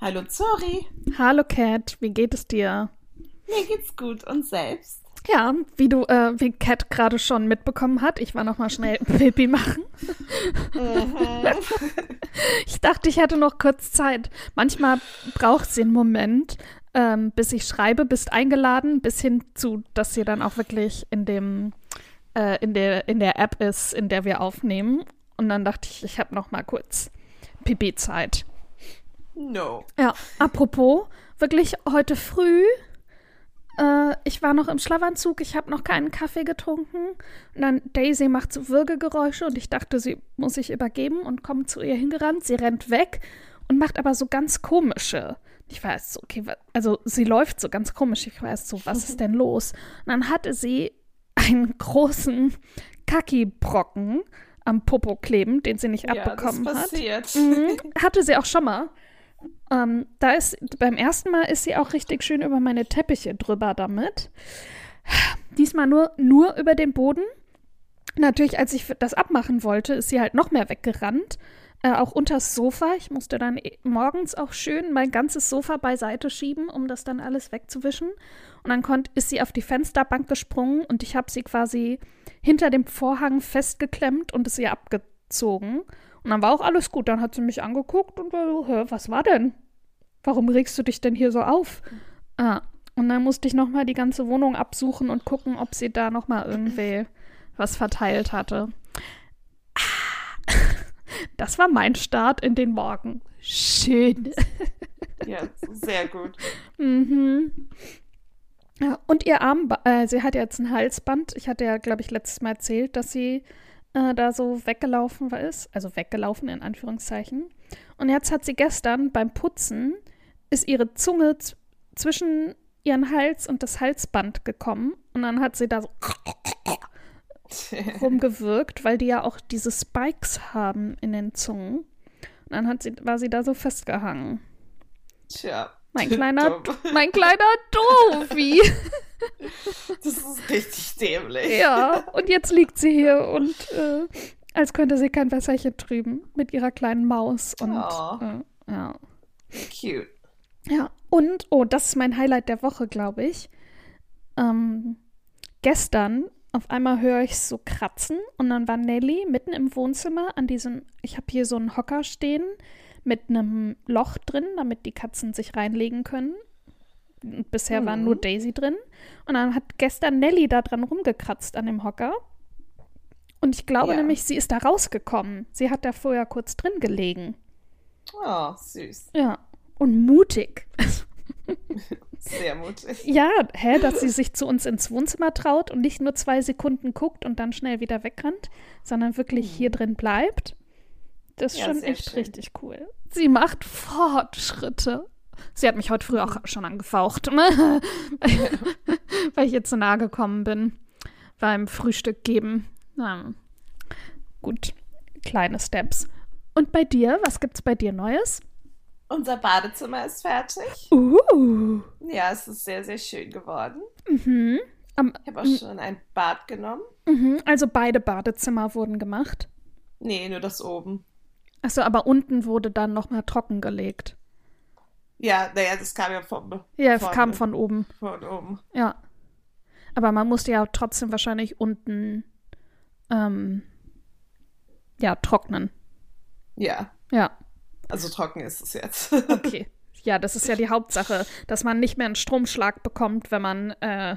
Hallo Zori, Hallo Cat, wie geht es dir? mir geht's gut und selbst? Ja, wie du, äh, wie Cat gerade schon mitbekommen hat, ich war noch mal schnell Pipi machen. Ich dachte, ich hätte noch kurz Zeit. Manchmal braucht sie einen Moment, ähm, bis ich schreibe, bist eingeladen, bis hin zu, dass sie dann auch wirklich in dem, äh, in der, in der App ist, in der wir aufnehmen. Und dann dachte ich, ich habe noch mal kurz Pipi-Zeit. No. Ja, apropos, wirklich heute früh, äh, ich war noch im Schlafanzug, ich habe noch keinen Kaffee getrunken. Und dann Daisy macht so Würgegeräusche und ich dachte, sie muss sich übergeben und kommt zu ihr hingerannt. Sie rennt weg und macht aber so ganz komische. Ich weiß so, okay, also sie läuft so ganz komisch. Ich weiß so, was ist denn los? Und dann hatte sie einen großen Kaki-Brocken am Popo kleben, den sie nicht Ja, das abbekommen hat. passiert. Mhm, hatte sie auch schon mal. Ähm, da ist beim ersten Mal ist sie auch richtig schön über meine Teppiche drüber damit. Diesmal nur, nur über den Boden. Natürlich, als ich das abmachen wollte, ist sie halt noch mehr weggerannt. Äh, auch unters Sofa. Ich musste dann eh- morgens auch schön mein ganzes Sofa beiseite schieben, um das dann alles wegzuwischen. Und dann konnt, ist sie auf die Fensterbank gesprungen und ich habe sie quasi hinter dem Vorhang festgeklemmt und es ihr abgezogen. Und dann war auch alles gut. Dann hat sie mich angeguckt und war so, Hä, was war denn? Warum regst du dich denn hier so auf? Ah, und dann musste ich nochmal die ganze Wohnung absuchen und gucken, ob sie da nochmal irgendwie was verteilt hatte. Das war mein Start in den Morgen. Schön. Ja, sehr gut. Mhm. Ja, und ihr Armband, äh, sie hat jetzt ein Halsband. Ich hatte ja, glaube ich, letztes Mal erzählt, dass sie äh, da so weggelaufen war ist. Also weggelaufen in Anführungszeichen. Und jetzt hat sie gestern beim Putzen, ist ihre Zunge zwischen ihren Hals und das Halsband gekommen. Und dann hat sie da so rumgewirkt, weil die ja auch diese Spikes haben in den Zungen. Und dann hat sie, war sie da so festgehangen. Tja. Mein kleiner, Dumm. mein kleiner Dofi. Das ist richtig dämlich. ja, und jetzt liegt sie hier und äh, als könnte sie kein Wässerchen trüben mit ihrer kleinen Maus. Und Oh. äh, ja. Cute. Ja, und, oh, das ist mein Highlight der Woche, glaube ich. Ähm, gestern, auf einmal höre ich so kratzen und dann war Nelly mitten im Wohnzimmer an diesem, ich habe hier so einen Hocker stehen mit einem Loch drin, damit die Katzen sich reinlegen können. Und Bisher war Mhm. nur Daisy drin. Und dann hat gestern Nelly da dran rumgekratzt an dem Hocker. Und ich glaube Ja. nämlich, sie ist da rausgekommen. Sie hat da vorher kurz drin gelegen. Oh, süß. Ja. Und mutig. Sehr mutig. Ja, hä, dass sie sich zu uns ins Wohnzimmer traut und nicht nur zwei Sekunden guckt und dann schnell wieder wegrennt, sondern wirklich hier drin bleibt. Das ist Ja, schon echt schön. richtig cool. Sie macht Fortschritte. Sie hat mich heute früh auch schon angefaucht, weil ich ihr zu nahe gekommen bin beim Frühstück geben. Na, gut, kleine Steps. Und bei dir, was gibt's bei dir Neues? Unser Badezimmer ist fertig. Uh, Ja, es ist sehr, sehr schön geworden. mhm. Am, Ich habe auch schon ein Bad genommen. mhm. Also beide Badezimmer wurden gemacht. Nee, nur das oben. Achso, aber unten wurde dann nochmal trockengelegt. Ja, naja, das kam ja vom, Ja, von, kam von oben. von oben. Ja. Aber man musste ja trotzdem wahrscheinlich unten ähm, ja, trocknen. Ja, Ja, also trocken ist es jetzt. okay. Ja, das ist ja die Hauptsache, dass man nicht mehr einen Stromschlag bekommt, wenn man äh,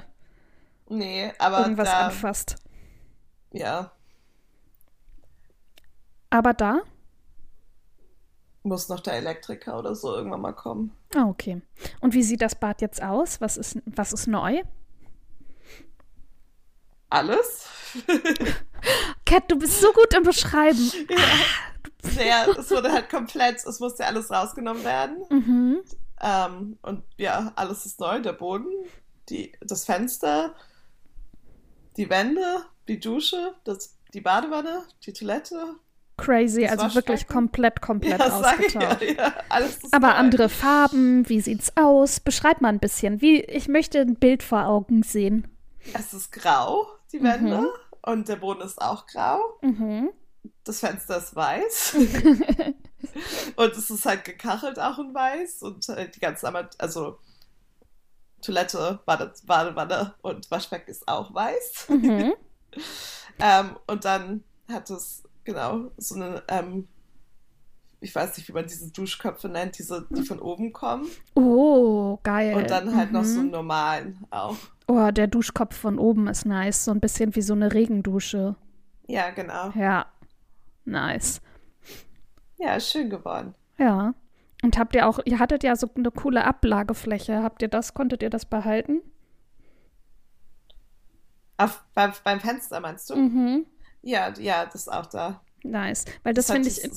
nee, aber irgendwas da, anfasst. ja, Aber da? muss noch der Elektriker oder so irgendwann mal kommen. Ah, okay. Und wie sieht das Bad jetzt aus? Was ist, was ist neu? Alles? Cat, du bist so gut im Beschreiben. Sehr, es wurde halt komplett, es musste alles rausgenommen werden. Mhm. Ähm, und ja, alles ist neu. Der Boden, die, das Fenster, die Wände, die Dusche, das, die Badewanne, die Toilette. Crazy, also wirklich komplett, komplett ja, ausgetauscht. ja, ja, alles Aber neu. andere Farben, wie sieht's aus? Beschreib mal ein bisschen. Wie, ich möchte ein Bild vor Augen sehen. Es ist grau, die Wände. und der Boden ist auch grau. Mhm. Das Fenster ist weiß. und es ist halt gekachelt auch in weiß. Und äh, die ganze, also Toilette, Badewanne und Waschbecken ist auch weiß. Mhm. ähm, und dann hat es, genau, so eine, ähm, ich weiß nicht, wie man diese Duschköpfe nennt, diese, die von oben kommen. Oh, geil. Und dann halt mhm. noch so einen normalen auch. Oh, der Duschkopf von oben ist nice. So ein bisschen wie so eine Regendusche. Ja, genau. Ja. Nice. Ja, ist schön geworden. Ja. Und habt ihr auch, ihr hattet ja so eine coole Ablagefläche. Habt ihr das, konntet ihr das behalten? Auf, beim, beim Fenster meinst du? Mhm. Ja, ja, das ist auch da. Nice. Weil das, hat finde ich. ja.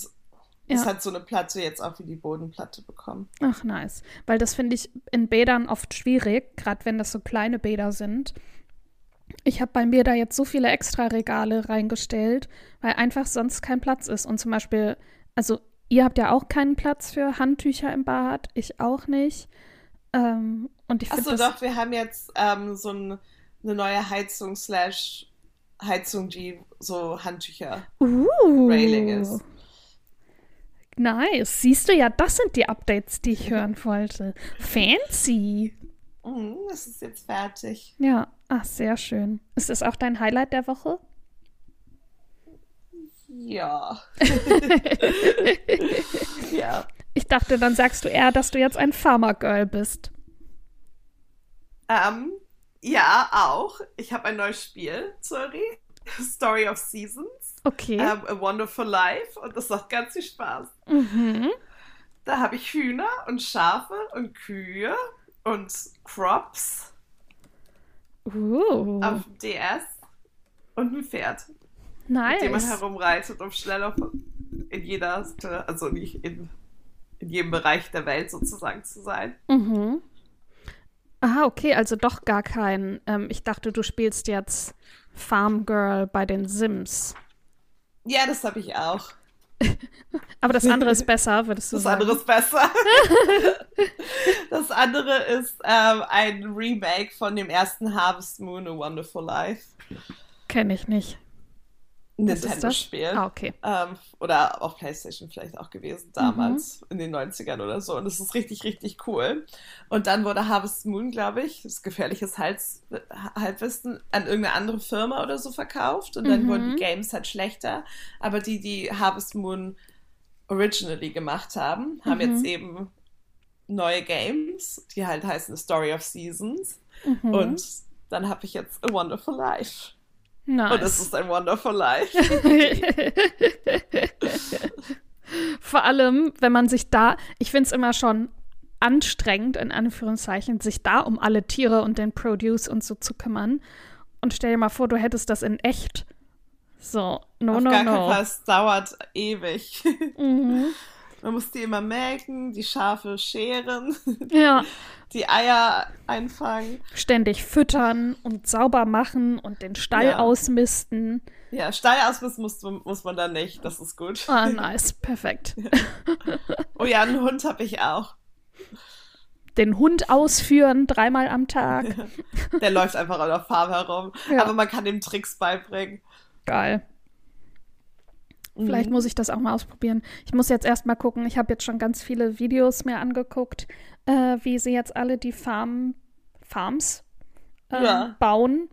Das hat so eine Platte jetzt auch wie die Bodenplatte bekommen. Ach, nice. Weil das finde ich in Bädern oft schwierig, gerade wenn das so kleine Bäder sind. Ich habe bei mir da jetzt so viele extra Regale reingestellt, weil einfach sonst kein Platz ist. Und zum Beispiel, also ihr habt ja auch keinen Platz für Handtücher im Bad, ich auch nicht. Ähm, und ich finde Achso, doch, wir haben jetzt ähm, so ein, eine neue Heizung slash Heizung, die so Handtücher Uh, Railing ist. Nice. Siehst du ja, das sind die Updates, die ich hören wollte. Fancy. Mhm, das ist jetzt fertig. Ja, ach, sehr schön. Ist das auch dein Highlight der Woche? Ja. ja. Ich dachte, dann sagst du eher, dass du jetzt ein Farmer Girl bist. Ähm, ja, auch. Ich habe ein neues Spiel, sorry. Story of Seasons. Okay. Ähm, A Wonderful Life. Und das macht ganz viel Spaß. Mhm. Da habe ich Hühner und Schafe und Kühe und Crops Uh, auf dem DS und ein Pferd, mit dem man nice. herumreitet, um schneller in jeder, also nicht in, in jedem Bereich der Welt sozusagen zu sein. Mhm. Aha, okay, also doch gar kein. Ähm, ich dachte, du spielst jetzt Farm Girl bei den Sims. Ja, das habe ich auch. Aber das andere ist besser, würdest du Das sagen? andere ist besser. das andere ist ähm, ein Remake von dem ersten Harvest Moon, A Wonderful Life. Kenne ich nicht. Das? Nintendo-Spiel. Ah, okay. Ähm, oder auf PlayStation vielleicht auch gewesen, damals Mhm. in den 90ern oder so. Und es ist richtig, richtig cool. Und dann wurde Harvest Moon, glaube ich, das gefährliches Hals, Halbwissen, an irgendeine andere Firma oder so verkauft. Und dann Mhm. wurden die Games halt schlechter. Aber die, die Harvest Moon originally gemacht haben, haben Mhm. jetzt eben neue Games, die halt heißen The Story of Seasons. Mhm. Und dann habe ich jetzt A Wonderful Life. Nice. Und es ist ein Wonderful Life. Vor allem, wenn man sich da, ich finde es immer schon anstrengend, in Anführungszeichen, sich da um alle Tiere und den Produce und so zu kümmern. Und stell dir mal vor, du hättest das in echt. So, no, Auf no, gar no. keinen Fall, es dauert ewig. Mhm. Man muss die immer melken, die Schafe scheren, Ja, die Eier einfangen. ständig füttern und sauber machen und den Stall Ja. ausmisten. Ja, Stall ausmisten muss, muss man dann nicht, das ist gut. Ah, nice, perfekt. Oh ja, einen Hund habe ich auch. Den Hund ausführen, dreimal am Tag. Der läuft einfach an der Farm herum. Ja. Aber man kann ihm Tricks beibringen. Geil. Vielleicht Mhm. muss ich das auch mal ausprobieren. Ich muss jetzt erst mal gucken. Ich habe jetzt schon ganz viele Videos mir angeguckt, äh, wie sie jetzt alle die Farm, Farms äh, Ja. bauen.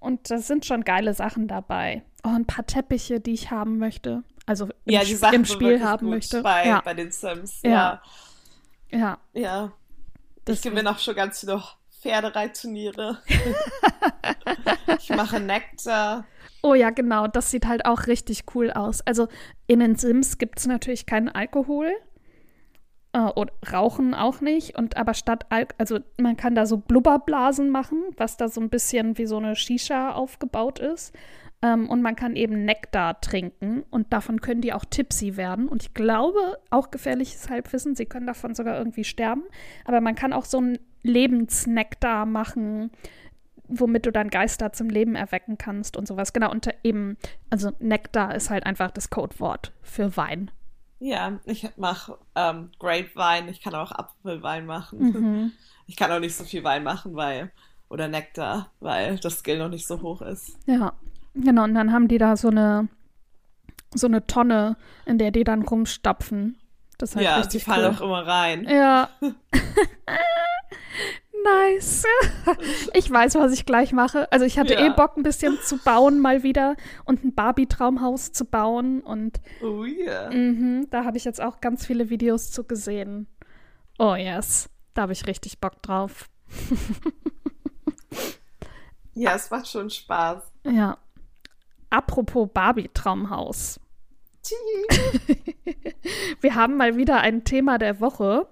Und da sind schon geile Sachen dabei. Oh, ein paar Teppiche, die ich haben möchte. Also im, Ja, die Sachen im Spiel haben möchte. Bei, ja, bei den Sims. Ja. Ja, ja. ja. Das Ich gewinne auch schon ganz viele Pferdereitturniere. ich mache Nektar. Oh ja, genau. Das sieht halt auch richtig cool aus. Also in den Sims gibt es natürlich keinen Alkohol. Äh, und Rauchen auch nicht. Und aber statt Al also man kann da so Blubberblasen machen, was da so ein bisschen wie so eine Shisha aufgebaut ist. Ähm, und man kann eben Nektar trinken und davon können die auch tipsy werden. Und ich glaube, auch gefährliches Halbwissen, sie können davon sogar irgendwie sterben. Aber man kann auch so einen Lebensnektar machen, womit du dann Geister zum Leben erwecken kannst und sowas. Genau, und eben, also Nektar ist halt einfach das Codewort für Wein. Ja, ich mache ähm, Grapevine. Ich kann auch Apfelwein machen. Mhm. Ich kann auch nicht so viel Wein machen, weil, oder Nektar, weil das Skill noch nicht so hoch ist. Ja. Genau, und dann haben die da so eine, so eine Tonne, in der die dann rumstapfen. Das ist halt ja, die fallen cool. auch immer rein. Ja. nice. Ich weiß, was ich gleich mache. Also ich hatte Ja. eh Bock, ein bisschen zu bauen mal wieder und ein Barbie-Traumhaus zu bauen. Und Oh yeah. mhm, da habe ich jetzt auch ganz viele Videos zu gesehen. Oh yes, da habe ich richtig Bock drauf. Ja, es macht schon Spaß. Ja. Apropos Barbie-Traumhaus. Wir haben mal wieder ein Thema der Woche.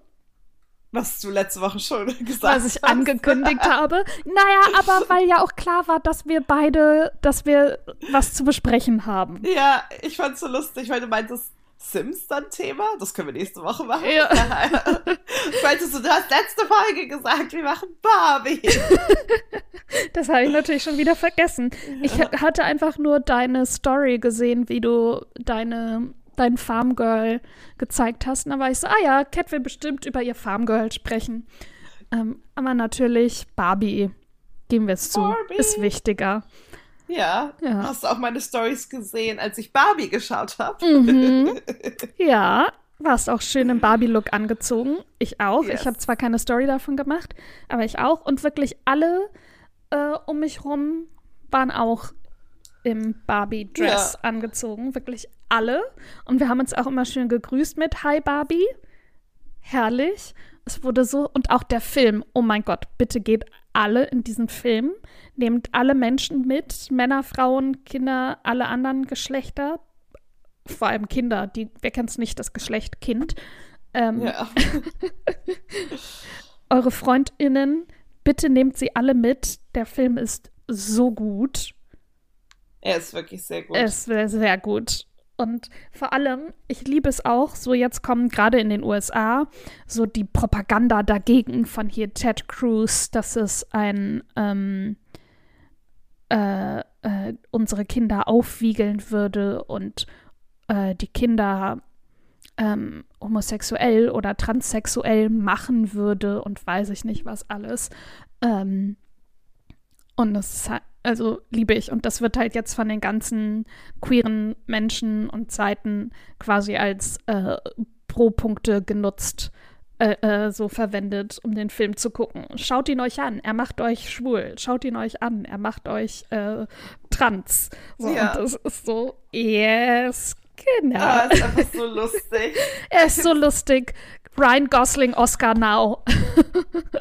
Was du letzte Woche schon gesagt was ich hast. angekündigt habe. Naja, aber weil ja auch klar war, dass wir beide, dass wir was zu besprechen haben. Ja, ich fand's so lustig, weil du meintest, Sims dann Thema? Das können wir nächste Woche machen. Ja. ich meinte so, du hast letzte Folge gesagt, wir machen Barbie. Das habe ich natürlich schon wieder vergessen. Ich ha- hatte einfach nur deine Story gesehen, wie du deine dein Farmgirl gezeigt hast. Und da war ich so, ah ja, Cat will bestimmt über ihr Farmgirl sprechen. Ähm, aber natürlich Barbie, geben wir es zu, Barbie. ist wichtiger. Ja, Ja. hast du auch meine Stories gesehen, als ich Barbie geschaut habe? Mhm. Ja, warst auch schön im Barbie-Look angezogen. Ich auch. Yes. Ich habe zwar keine Story davon gemacht, aber ich auch. Und wirklich alle äh, um mich rum waren auch im Barbie-Dress Ja. angezogen. Wirklich alle. Und wir haben uns auch immer schön gegrüßt mit Hi Barbie. Herrlich. Es wurde so, und auch der Film, oh mein Gott, bitte geht alle in diesen Film. Nehmt alle Menschen mit, Männer, Frauen, Kinder, alle anderen Geschlechter. Vor allem Kinder, die, wer kennt es nicht, das Geschlecht Kind. Ähm, Ja. Eure FreundInnen, bitte nehmt sie alle mit. Der Film ist so gut. Er ist wirklich sehr gut. Es wäre sehr gut. Und vor allem, ich liebe es auch, so jetzt kommen gerade in den USA so die Propaganda dagegen von hier Ted Cruz, dass es ein ähm, äh, äh, unsere Kinder aufwiegeln würde und äh, die Kinder ähm, homosexuell oder transsexuell machen würde und weiß ich nicht was alles. Ähm, und das ist halt, also liebe ich. Und das wird halt jetzt von den ganzen queeren Menschen und Seiten quasi als äh, Pro-Punkte genutzt, äh, äh, so verwendet, um den Film zu gucken. Schaut ihn euch an, er macht euch schwul. Schaut ihn euch an, er macht euch äh, trans. So, Ja. Und das ist so, yes, genau. Ah, ist einfach so lustig. er ist so lustig. Ryan Gosling, Oscar Now.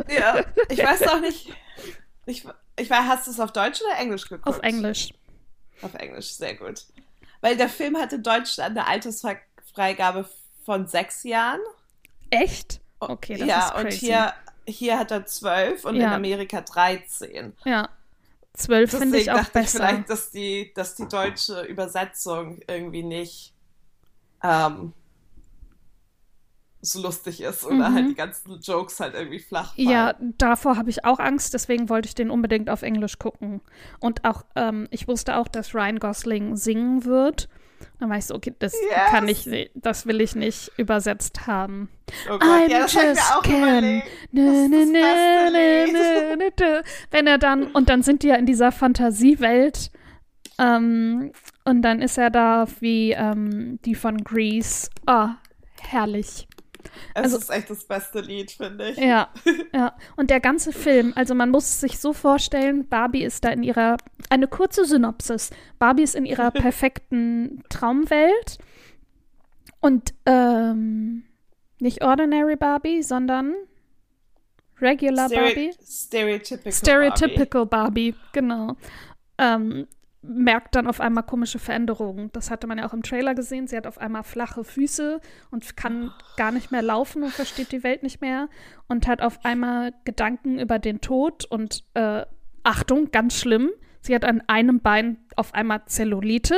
Ja, ich weiß auch nicht. Ich, ich weiß, hast du es auf Deutsch oder Englisch geguckt? Auf Englisch. Auf Englisch, sehr gut. Weil der Film hat in Deutschland eine Altersfreigabe von sechs Jahren. Echt? Okay, das ja, ist crazy. und hier, hier hat er zwölf und in Ja. Amerika 13. Ja. Zwölf finde ich auch dachte ich besser. vielleicht, dass die, dass die deutsche Übersetzung irgendwie nicht ähm, so lustig ist oder Mhm. halt die ganzen Jokes halt irgendwie flach fallen. Ja, davor habe ich auch Angst, deswegen wollte ich den unbedingt auf Englisch gucken. Und auch, ähm, ich wusste auch, dass Ryan Gosling singen wird. Dann war ich so, okay, das Yes. kann ich, das will ich nicht übersetzt haben. Oh Gott, ja, das just. Nö, nö, nö, nö. Wenn er dann, und dann sind die ja in dieser Fantasiewelt, ähm, und dann ist er da wie ähm, die von Grease. Ah, herrlich. Es Also- ist echt das beste Lied, finde ich. Ja, ja. Und der ganze Film, also man muss es sich so vorstellen, Barbie ist da in ihrer, eine kurze Synopsis. Barbie ist in ihrer perfekten Traumwelt und ähm, nicht Ordinary Barbie, sondern Regular Stere Barbie. Stereotypical. Stereotypical Barbie, genau. Ähm, merkt dann auf einmal komische Veränderungen. Das hatte man ja auch im Trailer gesehen. Sie hat auf einmal flache Füße und kann gar nicht mehr laufen und versteht die Welt nicht mehr und hat auf einmal Gedanken über den Tod und äh, Achtung, ganz schlimm. Sie hat an einem Bein auf einmal Zellulite.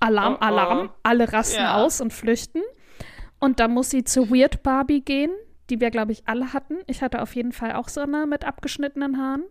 Alarm, Oh, oh. Alarm. Alle rasten Ja. aus und flüchten. Und dann muss sie zu Weird Barbie gehen, die wir, glaube ich, alle hatten. Ich hatte auf jeden Fall auch so eine mit abgeschnittenen Haaren.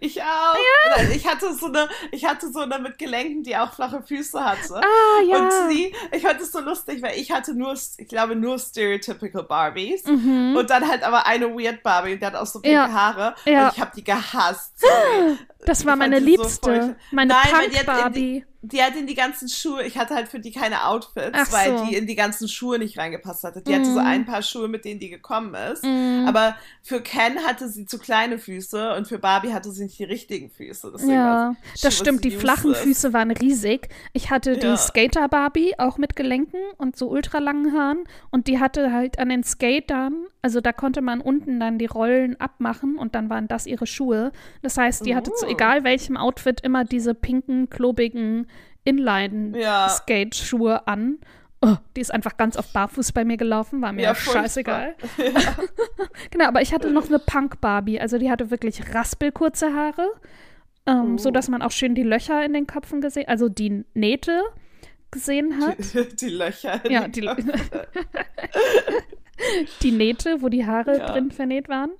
Ich auch. Ja. Ich hatte so eine, ich hatte so eine mit Gelenken, die auch flache Füße hatte. Ah, ja. Und sie, ich fand es so lustig, weil ich hatte nur, ich glaube, nur stereotypical Barbies. Mhm. Und dann halt aber eine weird Barbie, die hat auch so pinke ja. Haare. Ja. Und ich habe die gehasst. Sorry. Das war meine Liebste. So meine Punk-Barbie die hat in die ganzen Schuhe, ich hatte halt für die keine Outfits, Ach weil so. die in die ganzen Schuhe nicht reingepasst hatte. Die mm. hatte so mhm. ein paar Schuhe, mit denen die gekommen ist. Mm. Aber für Ken hatte sie zu kleine Füße und für Barbie hatte sie nicht die richtigen Füße. Deswegen ja, das stimmt. Die flachen Füße waren riesig. Ich hatte die Skater-Barbie auch mit Gelenken und so ultralangen Haaren. Und die hatte halt an den Skatern, also da konnte man unten dann die Rollen abmachen und dann waren das ihre Schuhe. Das heißt, die hatte zu oh. egal welchem Outfit immer diese pinken, klobigen Inline-Skate-Schuhe ja. an. Oh, die ist einfach ganz oft barfuß bei mir gelaufen, war mir ja, scheißegal. Ja. genau, aber ich hatte noch eine Punk-Barbie, also die hatte wirklich raspelkurze Haare, ähm, oh. so dass man auch schön die Löcher in den Köpfen gesehen, also die Nähte gesehen hat. Die, die Löcher. In ja, die, die Nähte, wo die Haare ja. drin vernäht waren.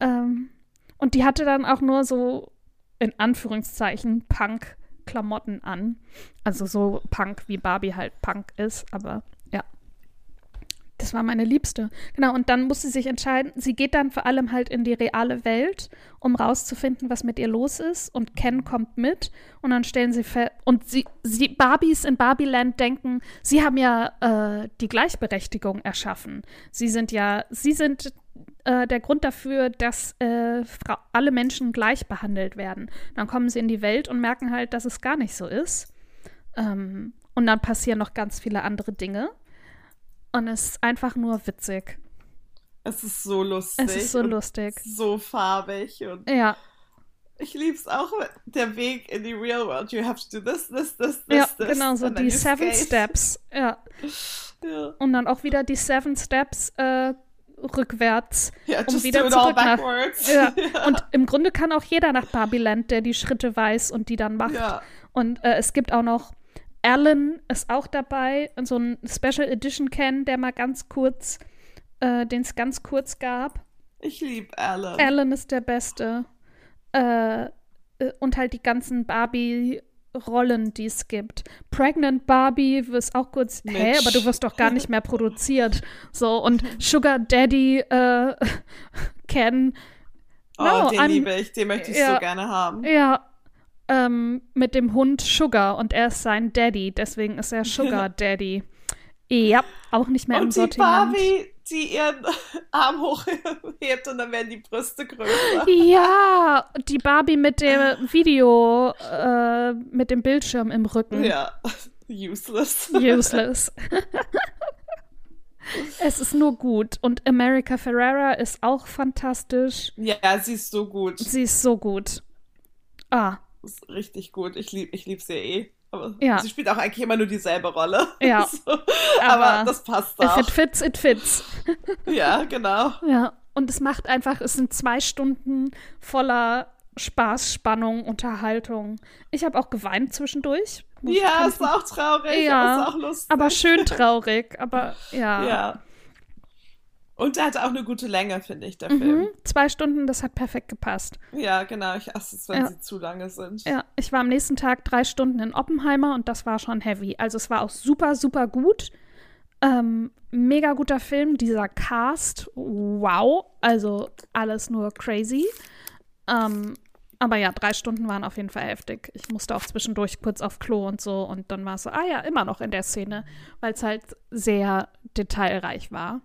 Ähm, und die hatte dann auch nur so in Anführungszeichen Punk Klamotten an. Also so Punk, wie Barbie halt Punk ist, aber. Das war meine Liebste. Genau, und dann muss sie sich entscheiden. Sie geht dann vor allem halt in die reale Welt, um rauszufinden, was mit ihr los ist. Und Ken kommt mit. Und dann stellen sie fest. Und sie, sie, Barbies in Barbieland denken, sie haben ja äh, die Gleichberechtigung erschaffen. Sie sind ja, sie sind äh, der Grund dafür, dass äh, alle Menschen gleich behandelt werden. Dann kommen sie in die Welt und merken halt, dass es gar nicht so ist. Ähm, und dann passieren noch ganz viele andere Dinge. Und es ist einfach nur witzig. Es ist so lustig. Es ist so lustig. So farbig. Und ja. Ich liebe es auch, der Weg in die Real World. You have to do this, this, this, this, ja, this. genau, so die Seven skate. Steps. Ja. ja. Und dann auch wieder die Seven Steps äh, rückwärts, ja, um wieder zurück nach. Ja. ja. Und im Grunde kann auch jeder nach Barbiland, der die Schritte weiß und die dann macht. Ja. Und äh, es gibt auch noch Alan ist auch dabei, so ein Special Edition Ken, der mal ganz kurz, äh, den es ganz kurz gab. Ich liebe Alan. Alan ist der Beste. Äh, äh und halt die ganzen Barbie Rollen, die es gibt. Pregnant Barbie wirst auch kurz, Mitch. hä, aber du wirst doch gar nicht mehr produziert. So, und Sugar Daddy äh, Ken. Oh, no, den I'm, liebe ich, den möchte ich ja, so gerne haben. Ja, ähm, mit dem Hund Sugar und er ist sein Daddy, deswegen ist er Sugar Daddy. Ja, auch nicht mehr und im Sortiment. Barbie, die ihren Arm hochhebt und dann werden die Brüste größer. Ja, die Barbie mit dem Video, äh, mit dem Bildschirm im Rücken. Ja, useless. Useless. es ist nur gut. Und America Ferrera ist auch fantastisch. Ja, sie ist so gut. Sie ist so gut. Ah. Ist richtig gut. Ich liebe ich lieb sie eh. Aber ja. sie spielt auch eigentlich immer nur dieselbe Rolle. Ja. so. aber, aber, das passt auch. If it fits, it fits. ja, genau. Ja. Und es macht einfach, es sind zwei Stunden voller Spaß, Spannung, Unterhaltung. Ich habe auch geweint zwischendurch. Ja, ist auch traurig, ja, aber ist auch lustig. Aber schön traurig, aber ja. Ja. Und der hatte auch eine gute Länge, finde ich, der mhm, Film. Zwei Stunden, das hat perfekt gepasst. Ja, genau. Ich hasse es, wenn ja. sie zu lange sind. Ja, ich war am nächsten Tag drei Stunden in Oppenheimer und das war schon heavy. Also es war auch super, super gut. Ähm, mega guter Film. Dieser Cast, wow. Also alles nur crazy. Ähm, aber ja, drei Stunden waren auf jeden Fall heftig. Ich musste auch zwischendurch kurz auf Klo und so. Und dann war es so, ah ja, immer noch in der Szene, weil es halt sehr detailreich war.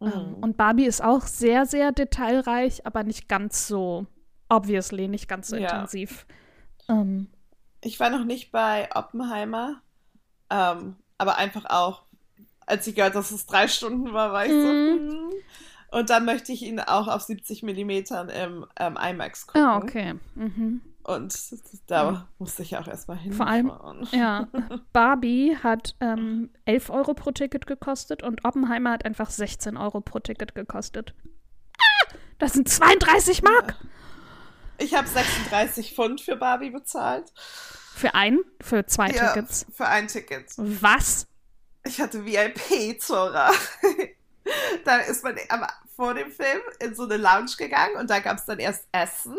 Ähm, mhm. und Barbie ist auch sehr, sehr detailreich, aber nicht ganz so, obviously, nicht ganz so ja. intensiv. Ähm, ich war noch nicht bei Oppenheimer, ähm, aber einfach auch, als ich gehört, dass es drei Stunden war, war ich mhm. so. Hm. Und dann möchte ich ihn auch auf 70 Millimetern im ähm, IMAX gucken. Ah, okay. Mhm. Und da ja. musste ich auch erstmal hin. Vor allem, ja, Barbie hat ähm, 11 Euro pro Ticket gekostet und Oppenheimer hat einfach 16 Euro pro Ticket gekostet. Ah, das sind 32 Mark! Ich habe 36 Pfund für Barbie bezahlt. Für ein? Für zwei ja, Tickets? Für ein Ticket. Was? Ich hatte VIP, Zora. da ist man aber vor dem Film in so eine Lounge gegangen und da gab es dann erst Essen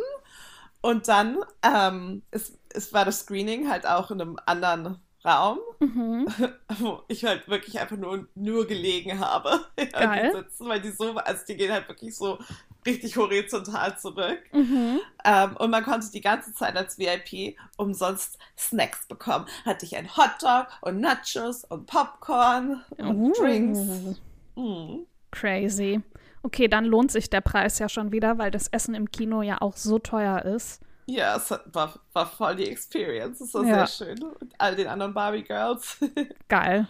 Und dann ähm, es, es war das Screening halt auch in einem anderen Raum, Mhm. wo ich halt wirklich einfach nur, nur gelegen habe. Die sitzen, weil die so, also die gehen halt wirklich so richtig horizontal zurück. Mhm. Ähm, und man konnte die ganze Zeit als VIP umsonst Snacks bekommen. Hatte ich ein Hotdog und Nachos und Popcorn und Uh, Drinks. Mm. Crazy. Okay, dann lohnt sich der Preis ja schon wieder, weil das Essen im Kino ja auch so teuer ist. Ja, es war, war voll die Experience. Es war Ja. sehr schön. Und all den anderen Barbie Girls. Geil.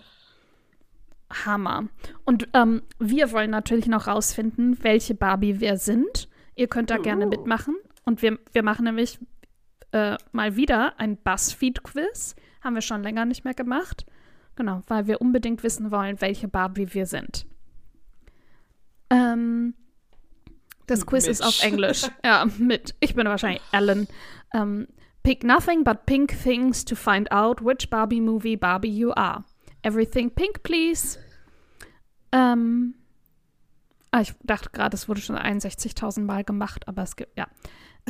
Hammer. Und ähm, wir wollen natürlich noch rausfinden, welche Barbie wir sind. Ihr könnt da gerne Uh. mitmachen. Und wir, wir machen nämlich äh, mal wieder ein Buzzfeed-Quiz. Haben wir schon länger nicht mehr gemacht. Genau, weil wir unbedingt wissen wollen, welche Barbie wir sind. Ähm, das Quiz ist auf Mitch. Englisch. Ja, mit. Ich bin wahrscheinlich Ellen. Ähm, pick nothing but pink things to find out which Barbie movie Barbie you are. Everything pink, please. Ähm, ah, ich dachte gerade, es wurde schon 61.000 Mal gemacht, aber es gibt, ja.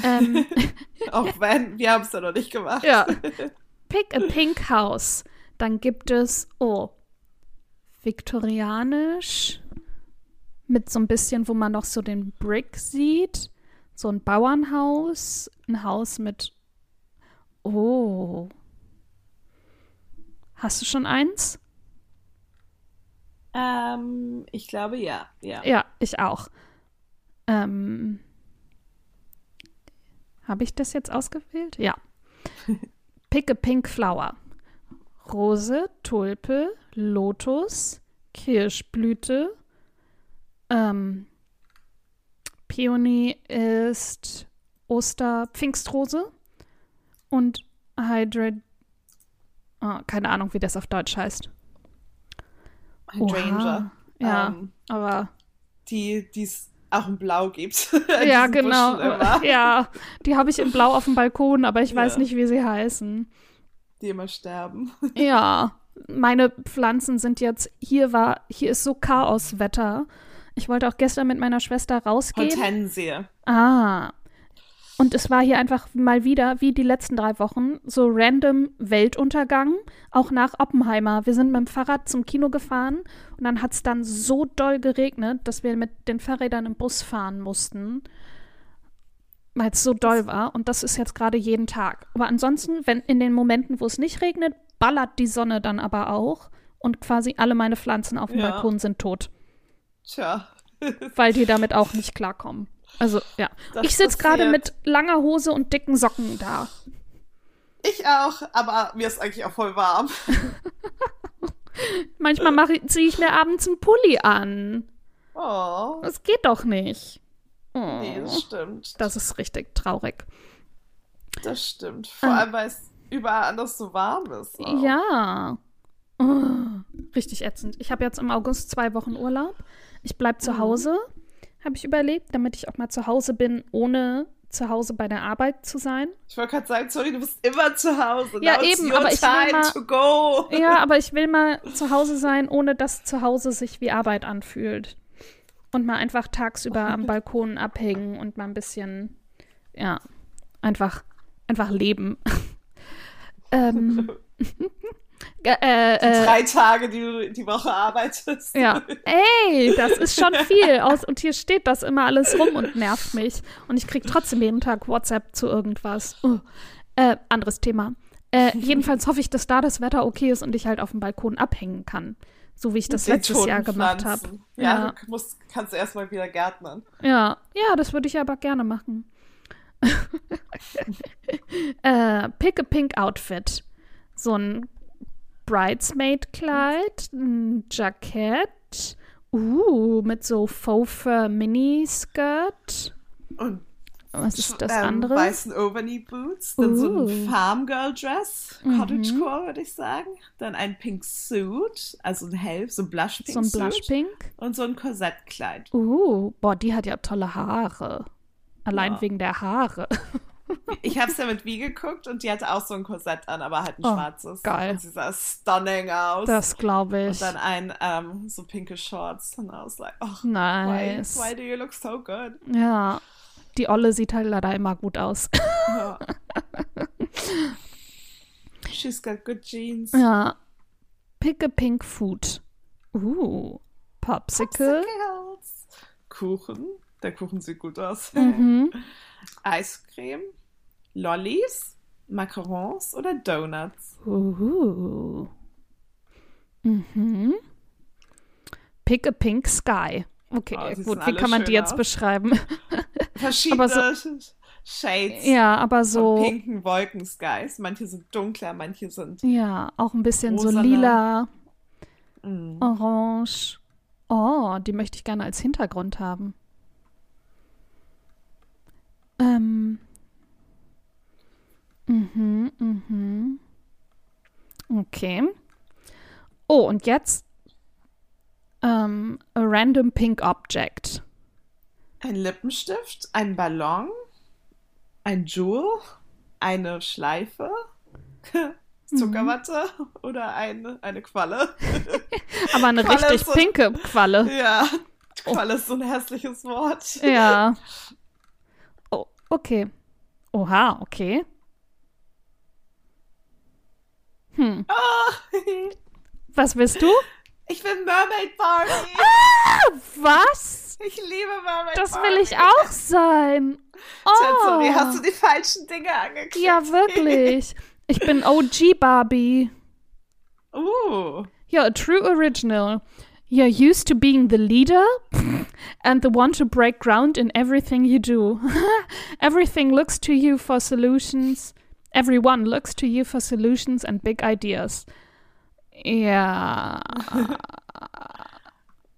Ähm, Auch wenn, wir haben es ja noch nicht gemacht. ja. Pick a pink house. Dann gibt es, oh, viktorianisch mit so ein bisschen, wo man noch so den Brick sieht. So ein Bauernhaus, ein Haus mit, oh. Hast du schon eins? Ähm, ich glaube ja. Ja. Ja, ich auch. Ähm, Habe ich das jetzt ausgewählt? Ja. Pick a pink flower. Rose, Tulpe, Lotus, Kirschblüte. Ähm, Peony ist Oster, Pfingstrose und Hydra. Oh, keine Ahnung, wie das auf Deutsch heißt. Hydrangea. Ja, Ähm, aber die es auch in Blau gibt. Ja, genau. Ja, die habe ich in Blau auf dem Balkon, aber ich weiß Ja. nicht, wie sie heißen. die immer sterben. Ja, meine Pflanzen sind jetzt hier war hier ist so Chaoswetter. Ich wollte auch gestern mit meiner Schwester rausgehen. Hortensie. Ah. Und es war hier einfach mal wieder, wie die letzten drei Wochen, so random Weltuntergang, auch nach Oppenheimer. Wir sind mit dem Fahrrad zum Kino gefahren und dann hat es dann so doll geregnet, dass wir mit den Fahrrädern im Bus fahren mussten, weil es so doll war. Und das ist jetzt gerade jeden Tag. Aber ansonsten, wenn in den Momenten, wo es nicht regnet, ballert die Sonne dann aber auch und quasi alle meine Pflanzen auf dem Ja. Balkon sind tot, Tja. weil die damit auch nicht klarkommen. Also, ja. Das ich sitze gerade mit langer Hose und dicken Socken da. Ich auch, aber mir ist eigentlich auch voll warm. Manchmal ziehe ich mir abends einen Pulli an. Oh. Das geht doch nicht. Oh, Nee, das stimmt. das ist richtig traurig. Das stimmt. Vor Ah. allem, weil es überall anders so warm ist. auch. Ja. Oh, richtig ätzend. Ich habe jetzt im August zwei Wochen Urlaub. Ich bleibe zu Mhm. Hause, habe ich überlegt, damit ich auch mal zu Hause bin, ohne zu Hause bei der Arbeit zu sein. Ich wollte gerade sagen, sorry, du bist immer zu Hause. Ja, Now eben, aber ich will mal- to go. Ja, aber ich will mal zu Hause sein, ohne dass zu Hause sich wie Arbeit anfühlt. Und mal einfach tagsüber am Balkon abhängen und mal ein bisschen, ja, einfach, einfach leben. ähm, äh, äh, Drei Tage, die du die Woche arbeitest. ja. Ey, das ist schon viel. Aus, und hier steht das immer alles rum und nervt mich. Und ich krieg trotzdem jeden Tag WhatsApp zu irgendwas. Uh. Äh, anderes Thema. Äh, jedenfalls hoffe ich, dass da das Wetter okay ist und ich halt auf dem Balkon abhängen kann. So wie ich das letztes Jahr gemacht habe. Ja, Ja. du musst, kannst erstmal wieder gärtnern. Ja, ja, das würde ich aber gerne machen. äh, pick a pink Outfit. So ein Bridesmaid-Kleid, ein Jackett, uh, mit so Faux Miniskirt. Und Was ist das ähm, andere? weißen Overknee Boots, dann so Uh. ein Farmgirl Dress, Mhm. Cottagecore würde ich sagen, dann ein Pink Suit, also ein hell, so ein Blush Pink So ein Suit Blush Pink. und so ein Korsettkleid. Uh, boah, die hat ja tolle Haare. Allein Ja. wegen der Haare. Ich habe es ja mit Wie geguckt und die hatte auch so ein Korsett an, aber halt ein Oh, schwarzes. geil. Und sie sah stunning aus. Das glaube ich. und dann ein ähm, so pinke Shorts und I was like, oh, Nice. why, why do you look so good? Ja. die Olle sieht halt leider immer gut aus. Ja. She's got good genes. ja. Pick a pink food. Uh. Popsicle. Popsicles. Kuchen. Der Kuchen sieht gut aus. Mhm. Eiscreme. Lollis. Macarons oder Donuts. Uh. Mhm. Pick a pink sky. Okay, Oh, gut, wie kann man die jetzt aus. beschreiben? Verschiedene Aber Shades ja, aber so. pinken Wolkenskies. Manche sind dunkler, manche sind. Ja, auch ein bisschen so Rosane. lila, Mm. orange. Oh, die möchte ich gerne als Hintergrund haben. Ähm. Mhm, mhm. Okay. Oh, und jetzt ähm, a random pink object. Ein Lippenstift, ein Ballon, ein Jewel, eine Schleife, Zuckerwatte oder eine, eine Qualle. Aber eine Qualle richtig so- pinke Qualle. ja, Qualle ist so ein hässliches Wort. Ja. Oh, okay. Oha, okay. Hm. Ah, Was willst du? ich bin Mermaid Barbie. Was? Ich liebe Mermaid Das Barbie. will ich auch sein. Oh. Sorry, hast du die falschen Dinge angeklickt? Ja, wirklich. Ich bin OG Barbie. Uh, Yeah, a true original. You're used to being the leader and the one to break ground in everything you do. Everything looks to you for solutions. Everyone looks to you for solutions and big ideas. Yeah.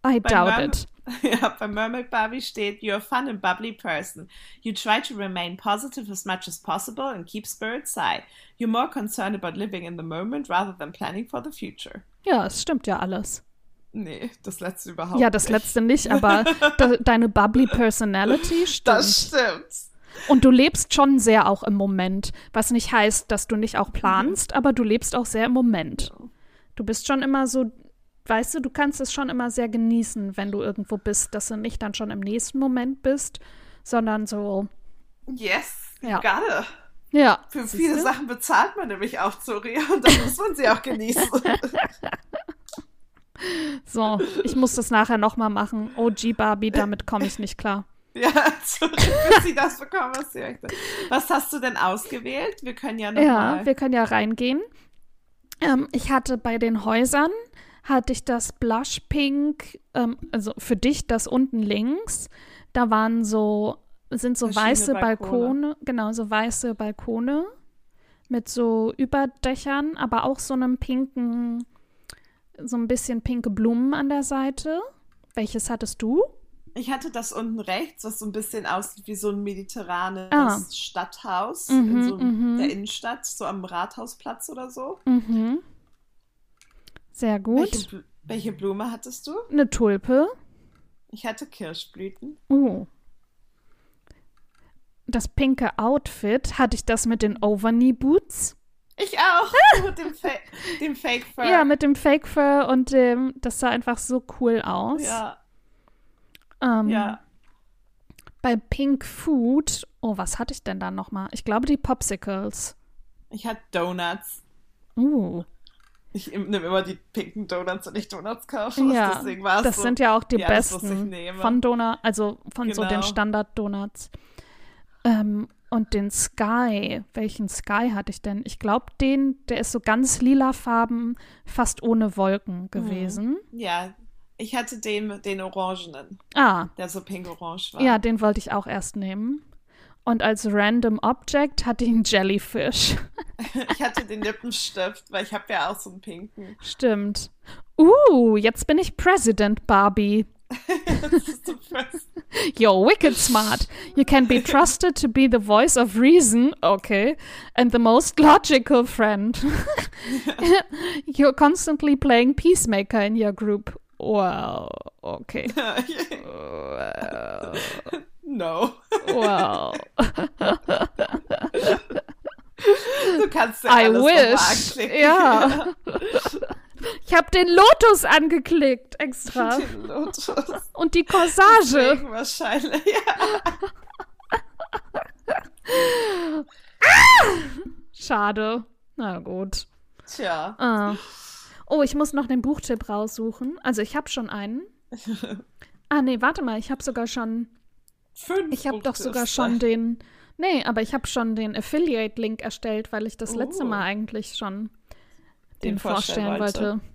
I doubt it. Ja, bei Mermaid Barbie steht, you're a fun and bubbly person. You try to remain positive as much as possible and keep spirits high. You're more concerned about living in the moment rather than planning for the future. Ja, es stimmt ja alles. Nee, das letzte überhaupt Ja, das nicht. letzte nicht, aber de deine bubbly Personality stimmt. Das stimmt. Und du lebst schon sehr auch im Moment, was nicht heißt, dass du nicht auch planst, aber du lebst auch sehr im Moment. Du bist schon immer so, weißt du, du kannst es schon immer sehr genießen, wenn du irgendwo bist, dass du nicht dann schon im nächsten Moment bist, sondern so, Yes, Ja. gerade. ja. Für siehst viele du? Sachen bezahlt man nämlich auch Zuri und dann muss man sie auch genießen. So, ich muss das nachher nochmal machen. OG Barbie, damit komme ich nicht klar. Ja, Zuri, bis sie das bekommen, was sie möchte. Was hast du denn ausgewählt? Wir können ja Ja, nochmal. wir können ja reingehen. Ähm, ich hatte bei den Häusern, hatte ich das Blush Pink, ähm, also für dich das unten links. Da waren so, sind so weiße Balkone. Balkone. genau, so weiße Balkone mit so Überdächern, aber auch so einem pinken, so ein bisschen pinke Blumen an der Seite. Welches hattest du? Ich hatte das unten rechts, was so ein bisschen aussieht wie so ein mediterranes Ah. Stadthaus Mhm, in so mhm. der Innenstadt, so am Rathausplatz oder so. Mhm. Sehr gut. Welche, Bl- welche Blume hattest du? Eine Tulpe. Ich hatte Kirschblüten. Oh. Das pinke Outfit, hatte ich das mit den Overknee-Boots? Ich auch. Mit dem, Fa dem Fake Fur. Ja, mit dem Fake Fur und dem, das sah einfach so cool aus. Ja, Ähm, ja. Bei Pink Food, oh, was hatte ich denn da nochmal? Ich glaube, die Popsicles. Ich hatte Donuts. Uh, Ich nehme immer die pinken Donuts und nicht Donuts kaufen. ja, Deswegen war das so. sind ja auch die ja, das, besten nehme. von Donut, also von so den Genau. Standard-Donuts. Ähm, und den Sky, welchen Sky hatte ich denn? Ich glaube, den, der ist so ganz lilafarben, fast ohne Mhm. Wolken gewesen. Ja, ich hatte den, den Orangenen, Ah, der so pink-orange war. ja, den wollte ich auch erst nehmen. Und als Random Object hatte ich einen Jellyfish. Ich hatte den Lippenstift, weil ich habe ja auch so einen pinken. Stimmt. Uh, jetzt bin ich President Barbie. You're wicked smart. You can be trusted to be the voice of reason, okay, and the most logical friend. You're constantly playing peacemaker in your group. Well, okay. Well, no. well. Du kannst ja I alles wish. Ja. Ich habe den Lotus angeklickt extra. Den Lotus. Und die Corsage. Deswegen wahrscheinlich. Ja. Schade. Na gut. Tja. Ah. Oh, ich muss noch den Buchtipp raussuchen. Also ich habe schon einen. Ah, nee, warte mal, ich habe sogar schon. Fünf Ich habe doch sogar schon den. Nee, aber ich habe schon den Affiliate-Link erstellt, weil ich das letzte Oh. Mal eigentlich schon den, Den vorstellen vorstellen wollte.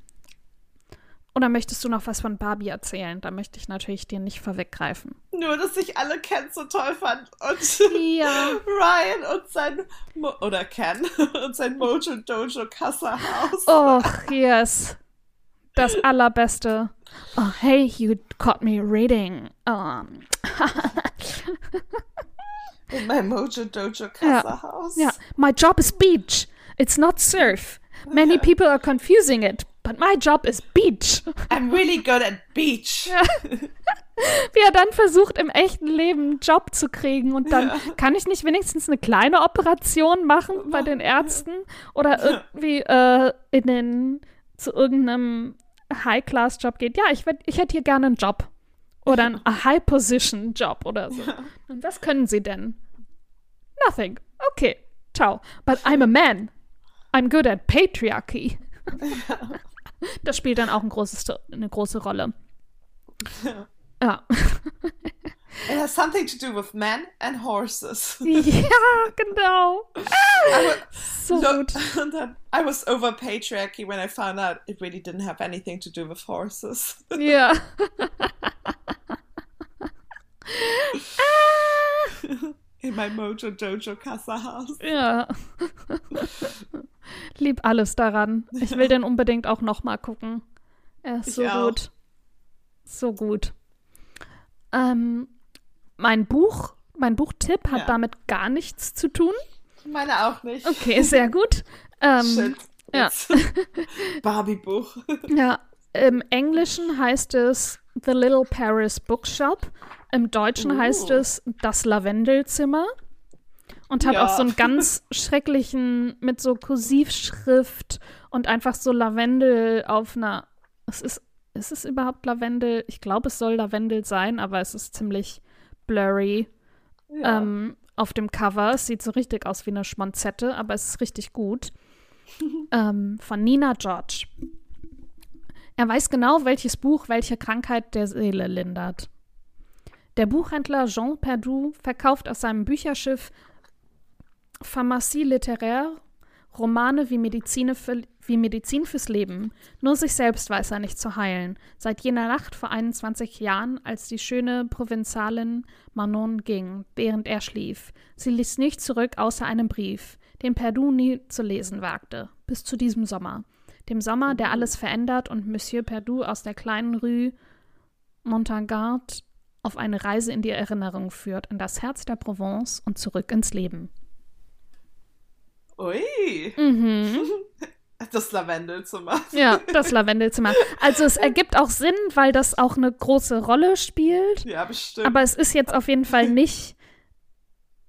Oder möchtest du noch was von Barbie erzählen? Da möchte ich natürlich dir nicht vorweggreifen. Nur, dass ich alle Ken so toll fand. Und Ja. Ryan und sein. Mo oder Ken und sein Mojo Dojo Kassa Haus. Oh, yes. Das allerbeste. Oh, hey, you caught me reading. Um, In mein Mojo Dojo Kassa Haus. yeah, my job is beach. It's not surf. Many people are confusing it, but my job is beach. I'm really good at beach. Wie er dann versucht, im echten Leben einen Job zu kriegen und dann kann ich nicht wenigstens eine kleine Operation machen bei den Ärzten oder irgendwie äh, in den zu irgendeinem High-Class-Job geht. Ja, ich, ich hätte hier gerne einen Job oder einen High-Position-Job oder so. Und was können Sie denn? Nothing. Okay, ciao. But I'm a man. I'm good at patriarchy. Das spielt dann auch ein großes, eine große Rolle. Ja. It has something to do with men and horses. Ja, genau. I wa- So no- gut. then I was over patriarchy when I found out it really didn't have anything to do with horses. Ja. In my Mojo Dojo Kassa Haus. Ja. Lieb alles daran. Ich will den unbedingt auch noch mal gucken. Er ist Ich so auch. gut. So gut. Ähm, mein Buch, mein Buchtipp hat Ja. damit gar nichts zu tun. Meine auch nicht. Okay, sehr gut. Ähm, Shit. ja. Barbie-Buch. Ja, im Englischen heißt es The Little Paris Bookshop. Im Deutschen Uh. heißt es Das Lavendelzimmer. Und hat Ja. auch so einen ganz schrecklichen, mit so Kursivschrift und einfach so Lavendel auf einer. Es ist, ist es überhaupt Lavendel? Ich glaube, es soll Lavendel sein, aber es ist ziemlich blurry Ja. ähm, auf dem Cover. Es sieht so richtig aus wie eine Schmonzette, aber es ist richtig gut. ähm, von Nina George. Er weiß genau, welches Buch welche Krankheit der Seele lindert. Der Buchhändler Jean Perdu verkauft aus seinem Bücherschiff Pharmacie littéraire Romane wie, Medizine für, wie Medizin fürs Leben. Nur sich selbst weiß er nicht zu heilen. Seit jener Nacht vor 21 Jahren, als die schöne Provinzalin Manon ging, während er schlief. Sie ließ nichts zurück außer einem Brief, den Perdu nie zu lesen wagte. Bis zu diesem Sommer. Dem Sommer, der alles verändert und Monsieur Perdu aus der kleinen Rue Montagnard auf eine Reise in die Erinnerung führt, in das Herz der Provence und zurück ins Leben. Ui. Mhm. Das Lavendelzimmer. Ja, das Lavendelzimmer. Also es ergibt auch Sinn, weil das auch eine große Rolle spielt. Ja, bestimmt. Aber es ist jetzt auf jeden Fall nicht,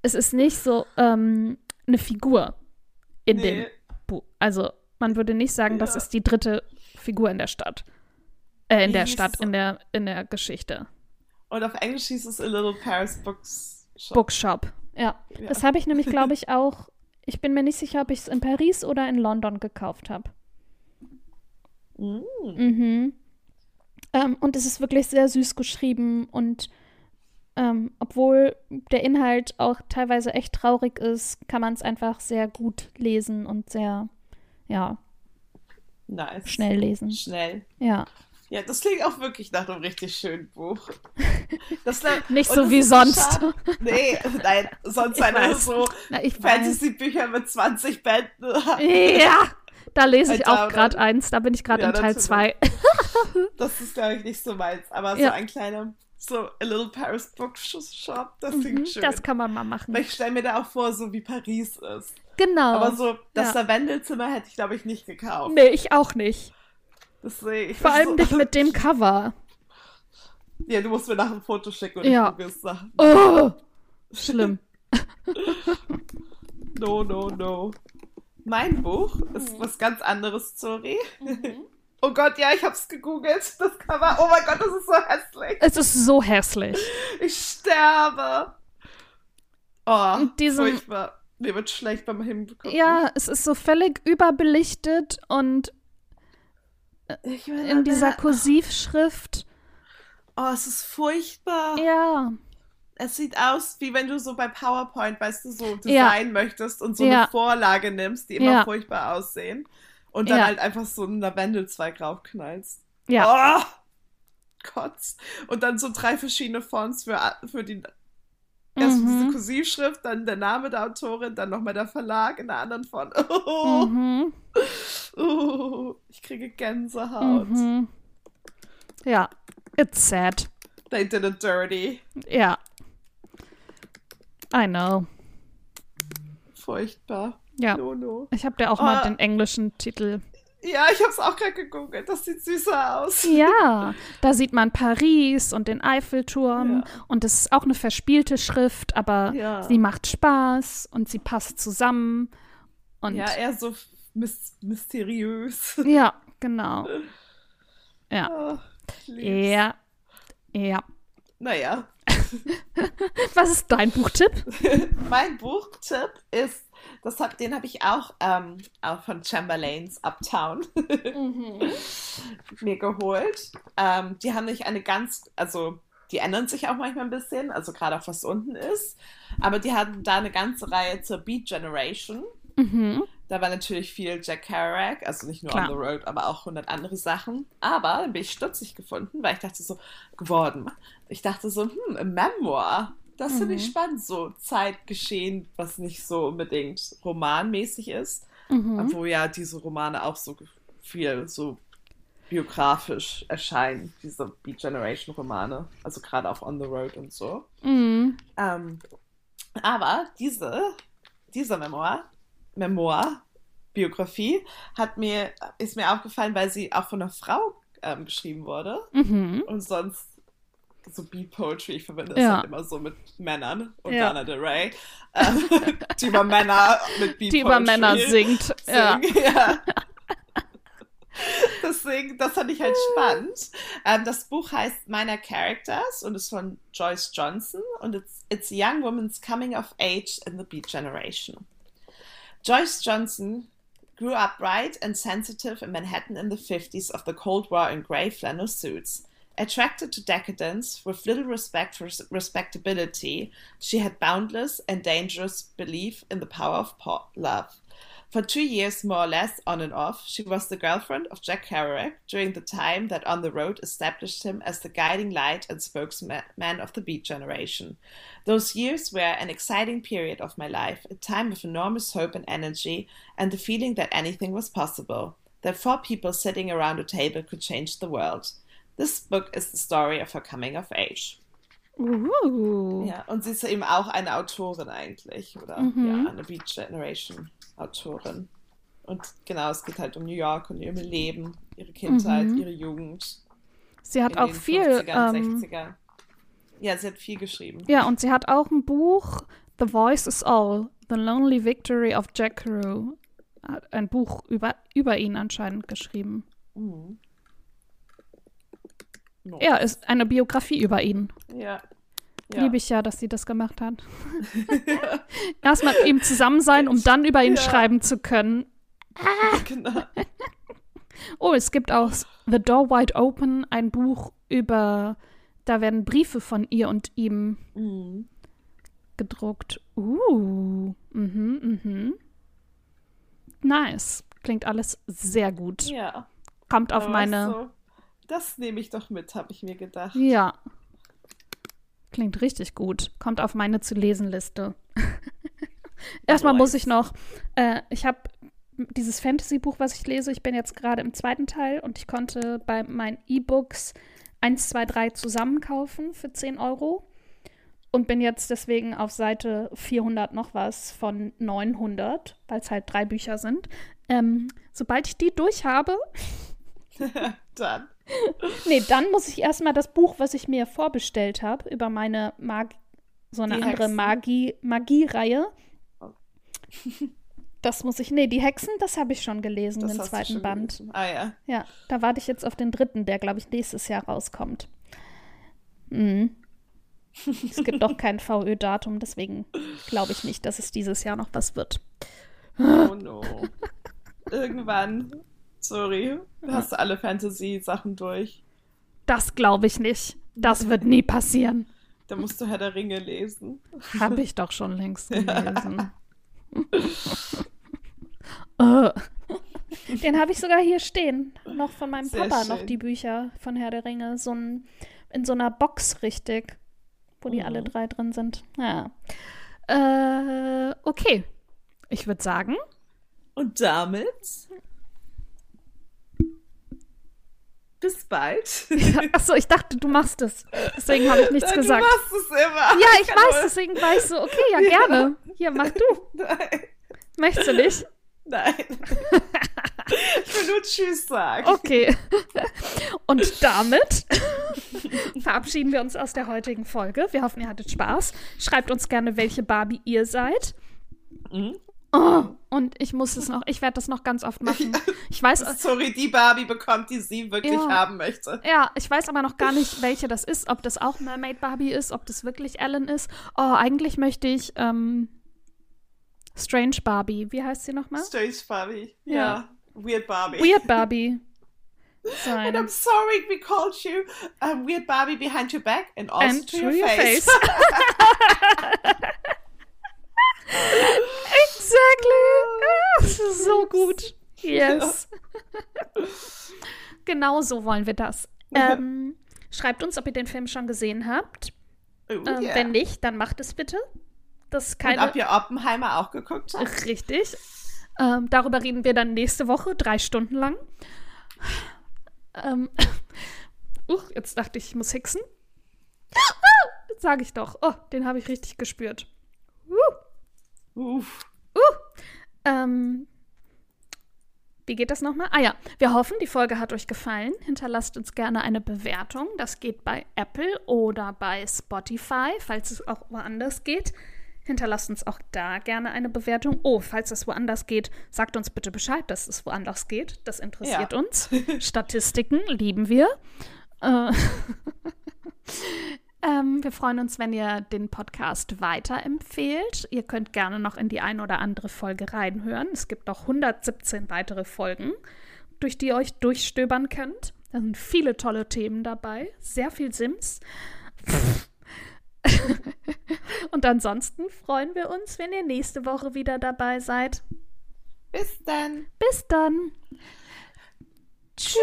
es ist nicht so ähm, eine Figur in Nee. dem Buch. Also man würde nicht sagen, das Ja. ist die dritte Figur in der Stadt. Äh, in Wie der Stadt, in der, in der Geschichte. Und auf Englisch hieß es A Little Paris Books Shop. Bookshop. Ja. Ja. Das habe ich nämlich, glaube ich, auch. Ich bin mir nicht sicher, ob ich es in Paris oder in London gekauft habe. Mm. Mhm. Ähm, und es ist wirklich sehr süß geschrieben und ähm, obwohl der Inhalt auch teilweise echt traurig ist, kann man es einfach sehr gut lesen und sehr, ja, Nice. schnell lesen. Schnell. Ja. Ja, das klingt auch wirklich nach einem richtig schönen Buch. Das Nicht so wie sonst. schade. Nee, nein, sonst weiß. so. Fantasy-Bücher mit 20 Bänden. Ja, da lese ich auch gerade eins. Da bin ich gerade Ja, in Teil natürlich. 2. Das ist, glaube ich, nicht so meins. Aber so Ja. ein kleiner, so A Little Paris Bookshop, das Mhm, klingt schön. das kann man mal machen. Weil ich stelle mir da auch vor, so wie Paris ist. Genau. Aber so, das Ja. Lavendelzimmer hätte ich, glaube ich, nicht gekauft. Nee, ich auch nicht. Das sehe ich. Vor allem so, nicht mit dem Cover. Ja, du musst mir nach einem Foto schicken und Ja. ich gucke es nach. Oh, schlimm. No, no, no. Mein Buch ist Mhm. was ganz anderes, sorry. Oh Gott, ja, ich hab's gegoogelt. Das Cover. Oh mein Gott, das ist so hässlich. Es ist so hässlich. Ich sterbe. Oh, Und diesem- furchtbar. Mir wird schlecht beim Hinbekommen. Ja, es ist so völlig überbelichtet und meine, in dieser äh, Kursivschrift. Oh, es ist furchtbar. Ja, Es sieht aus, wie wenn du so bei PowerPoint, weißt du, so Ja. designen möchtest und so Ja. eine Vorlage nimmst, die immer Ja. furchtbar aussehen. Und dann Ja. halt einfach so einen Lavendelzweig raufknallst. ja, Oh, Kotz. Und dann so drei verschiedene Fonts für, für die. Erst diese Mhm. Kursivschrift, dann der Name der Autorin, dann nochmal der Verlag in der anderen Font. Oh, Mhm. oh, ich kriege Gänsehaut. Mhm. Ja, it's sad. They did it dirty. Ja. I know. Furchtbar. Ja. No, no. Ich habe dir auch mal Oh. den englischen Titel. Ja, ich hab's auch gerade gegoogelt. Das sieht süßer aus. Ja, da sieht man Paris und den Eiffelturm Ja. und es ist auch eine verspielte Schrift, aber Ja. sie macht Spaß und sie passt zusammen. Und Ja, eher so mys mysteriös. ja genau. Ja. Ah, lieb's. Ja. Ja. Naja, Was ist dein Buchtipp? mein Buchtipp ist, das hab, den habe ich auch, ähm, auch von Chamberlains Uptown mir geholt. Ähm, die haben nicht eine ganz, also die ändern sich auch manchmal ein bisschen, also gerade auch was unten ist. Aber die hatten da eine ganze Reihe zur Beat Generation. Mhm. Da war natürlich viel Jack Kerouac, also nicht nur Klar. On the Road, aber auch 100 andere Sachen. Aber dann bin ich stutzig gefunden, weil ich dachte so, geworden. Ich dachte so, hm, ein Memoir. Das finde ich Mhm. spannend, so Zeitgeschehen, was nicht so unbedingt romanmäßig ist. Mhm. Obwohl ja diese Romane auch so viel so biografisch erscheinen, diese Beat Generation Romane. Also gerade auch On the Road und so. Mhm. Ähm, aber diese, diese Memoir, Memoir, Biografie, hat mir, ist mir aufgefallen, weil sie auch von einer Frau ähm, geschrieben wurde. Mhm. Und sonst so Beat Poetry, ich verbinde Ja. das halt immer so mit Männern und Ja. Lana Del Rey, ähm, die über Männer mit Beat Die über Männer singt. Ja. Ja. Deswegen, das fand ich halt spannend. Ähm, das Buch heißt Minor Characters und ist von Joyce Johnson und it's, it's a young woman's coming of age in the Beat Generation. Joyce Johnson grew up bright and sensitive in Manhattan in the 50s of the Cold War in gray flannel suits. Attracted to decadence, with little respect for respectability, she had boundless and dangerous belief in the power of love. For two years, more or less, on and off, she was the girlfriend of Jack Kerouac during the time that On the Road established him as the guiding light and spokesman of the Beat generation. Those years were an exciting period of my life, a time of enormous hope and energy, and the feeling that anything was possible, that four people sitting around a table could change the world. This book is the story of her coming of age. Uh. Ja, und sie ist eben auch eine Autorin eigentlich, oder? Mhm. Ja, eine Beat Generation Autorin. Und genau, es geht halt um New York und ihr Leben, ihre Kindheit, Mhm. ihre Jugend. Sie hat auch viel. 50ern, Ähm, 60er. Ja, sie hat viel geschrieben. ja, und sie hat auch ein Buch, The Voice is All, The Lonely Victory of Jack. Hat Ein Buch über, über ihn anscheinend geschrieben. Mhm. No. Ja, ist eine Biografie über ihn. Ja. ja. Liebe ich ja, dass sie das gemacht hat. Erst mit ihm zusammen sein, um dann über ihn Ja. schreiben zu können. genau. Oh, es gibt auch The Door Wide Open, ein Buch über, da werden Briefe von ihr und ihm Mhm. gedruckt. Uh, mhm, mhm. Nice. Klingt alles sehr gut. Ja. Kommt auf meine. du, das nehme ich doch mit, habe ich mir gedacht. Ja. Klingt richtig gut. Kommt auf meine zu lesen Liste. Erstmal muss ich noch, äh, ich habe dieses Fantasy-Buch, was ich lese, ich bin jetzt gerade im zweiten Teil und ich konnte bei meinen E-Books 1, 2, 3 zusammen kaufen für 10 Euro und bin jetzt deswegen auf Seite 400 noch was von 900, weil es halt drei Bücher sind. Ähm, sobald ich die durch habe, Dann. Nee, dann muss ich erstmal das Buch, was ich mir vorbestellt habe, über meine Mag so eine Die andere Hexen. Magie Magie-Reihe. Das muss ich. Nee, die Hexen, das habe ich schon gelesen, Das den zweiten Band. gelesen. Ah ja. Ja, da warte ich jetzt auf den dritten, der, glaube ich, nächstes Jahr rauskommt. Mhm. Es gibt doch kein VÖ-Datum, deswegen glaube ich nicht, dass es dieses Jahr noch was wird. Oh no. Irgendwann, sorry, hast du alle Fantasy-Sachen durch. Das glaube ich nicht. Das wird nie passieren. Da musst du Herr der Ringe lesen. Habe ich doch schon längst gelesen. oh. Den habe ich sogar hier stehen. Noch von meinem Sehr Papa, schön. noch die Bücher von Herr der Ringe. So ein, in so einer Box richtig, wo die Mhm. alle drei drin sind. Ja. Äh, okay. Ich würde sagen, Und damit bis bald. achso, ich dachte, du machst es. Deswegen habe ich nichts du gesagt. machst es immer. Ja, ich kann weiß, deswegen war ich so, okay, ja, gerne. Hier, mach du. Nein. Möchtest du nicht? Nein. ich will nur Tschüss sagen. Okay. Und damit verabschieden wir uns aus der heutigen Folge. Wir hoffen, ihr hattet Spaß. Schreibt uns gerne, welche Barbie ihr seid. Mhm. Oh, und ich muss es noch, ich werde das noch ganz oft machen. Ich weiß, Sorry, die Barbie bekommt, die sie wirklich Ja. haben möchte. ja, ich weiß aber noch gar nicht, welche das ist, ob das auch Mermaid Barbie ist, ob das wirklich Ellen ist. Oh, eigentlich möchte ich ähm, Strange Barbie. Wie heißt sie nochmal? Strange Barbie. Ja. Ja. Weird Barbie. Weird Barbie. And I'm Sein. sorry we called you um, Weird Barbie behind your back and also And to your, your face. face. Exactly. Ah, Das ist so gut. Yes. genau so wollen wir das. Ähm, schreibt uns, ob ihr den Film schon gesehen habt. Oh, Ähm, yeah. Wenn nicht, dann macht es bitte. Das ist Und keine. ob ihr Oppenheimer auch geguckt habt? Richtig. Ähm, darüber reden wir dann nächste Woche, drei Stunden lang. Ähm, uh, jetzt dachte ich, ich muss hixen. Jetzt sage ich doch. Oh, den habe ich richtig gespürt. Uh. Uff. Ähm, wie geht das nochmal? Ah ja, wir hoffen, die Folge hat euch gefallen. Hinterlasst uns gerne eine Bewertung. Das geht bei Apple oder bei Spotify, falls es auch woanders geht. Hinterlasst uns auch da gerne eine Bewertung. Oh, falls es woanders geht, sagt uns bitte Bescheid, dass es woanders geht. Das interessiert Ja. uns. Statistiken lieben wir. Äh, ähm, wir freuen uns, wenn ihr den Podcast weiterempfehlt. Ihr könnt gerne noch in die ein oder andere Folge reinhören. Es gibt noch 117 weitere Folgen, durch die ihr euch durchstöbern könnt. Da sind viele tolle Themen dabei, sehr viel Sims. Und ansonsten freuen wir uns, wenn ihr nächste Woche wieder dabei seid. Bis dann. Bis dann. Tschüss.